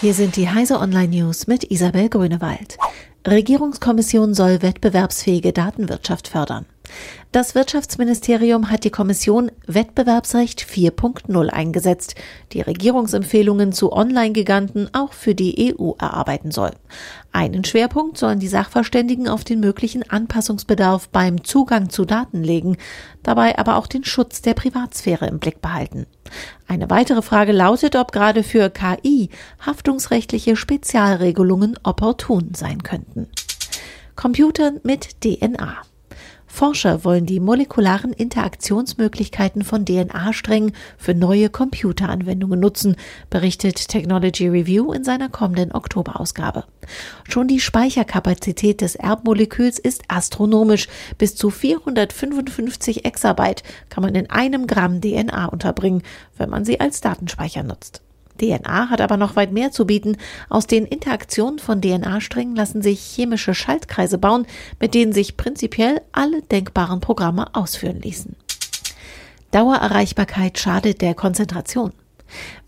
Hier sind die Heise Online News mit Isabel Grünewald. Regierungskommission soll wettbewerbsfähige Datenwirtschaft fördern. Das Wirtschaftsministerium hat die Kommission Wettbewerbsrecht 4.0 eingesetzt, die Regierungsempfehlungen zu Online-Giganten auch für die EU erarbeiten soll. Einen Schwerpunkt sollen die Sachverständigen auf den möglichen Anpassungsbedarf beim Zugang zu Daten legen, dabei aber auch den Schutz der Privatsphäre im Blick behalten. Eine weitere Frage lautet, ob gerade für KI haftungsrechtliche Spezialregelungen opportun sein könnten. Computern mit DNA. Forscher wollen die molekularen Interaktionsmöglichkeiten von DNA-Strängen für neue Computeranwendungen nutzen, berichtet Technology Review in seiner kommenden Oktoberausgabe. Schon die Speicherkapazität des Erbmoleküls ist astronomisch. Bis zu 455 Exabyte kann man in einem Gramm DNA unterbringen, wenn man sie als Datenspeicher nutzt. DNA hat aber noch weit mehr zu bieten. Aus den Interaktionen von DNA-Strängen lassen sich chemische Schaltkreise bauen, mit denen sich prinzipiell alle denkbaren Programme ausführen ließen. Dauererreichbarkeit schadet der Konzentration.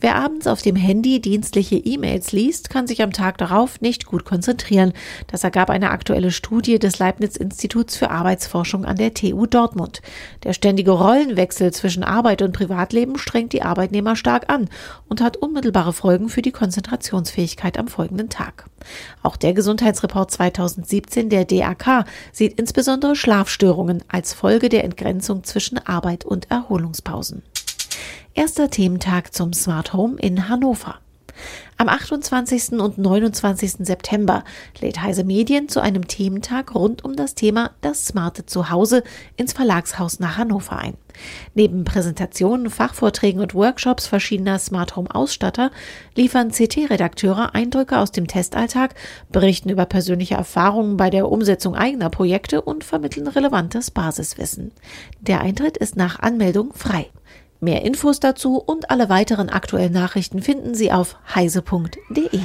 Wer abends auf dem Handy dienstliche E-Mails liest, kann sich am Tag darauf nicht gut konzentrieren. Das ergab eine aktuelle Studie des Leibniz-Instituts für Arbeitsforschung an der TU Dortmund. Der ständige Rollenwechsel zwischen Arbeit und Privatleben strengt die Arbeitnehmer stark an und hat unmittelbare Folgen für die Konzentrationsfähigkeit am folgenden Tag. Auch der Gesundheitsreport 2017 der DAK sieht insbesondere Schlafstörungen als Folge der Entgrenzung zwischen Arbeit und Erholungspausen. Erster Thementag zum Smart Home in Hannover. Am 28. und 29. September lädt Heise Medien zu einem Thementag rund um das Thema Das smarte Zuhause ins Verlagshaus nach Hannover ein. Neben Präsentationen, Fachvorträgen und Workshops verschiedener Smart Home Ausstatter liefern CT-Redakteure Eindrücke aus dem Testalltag, berichten über persönliche Erfahrungen bei der Umsetzung eigener Projekte und vermitteln relevantes Basiswissen. Der Eintritt ist nach Anmeldung frei. Mehr Infos dazu und alle weiteren aktuellen Nachrichten finden Sie auf heise.de.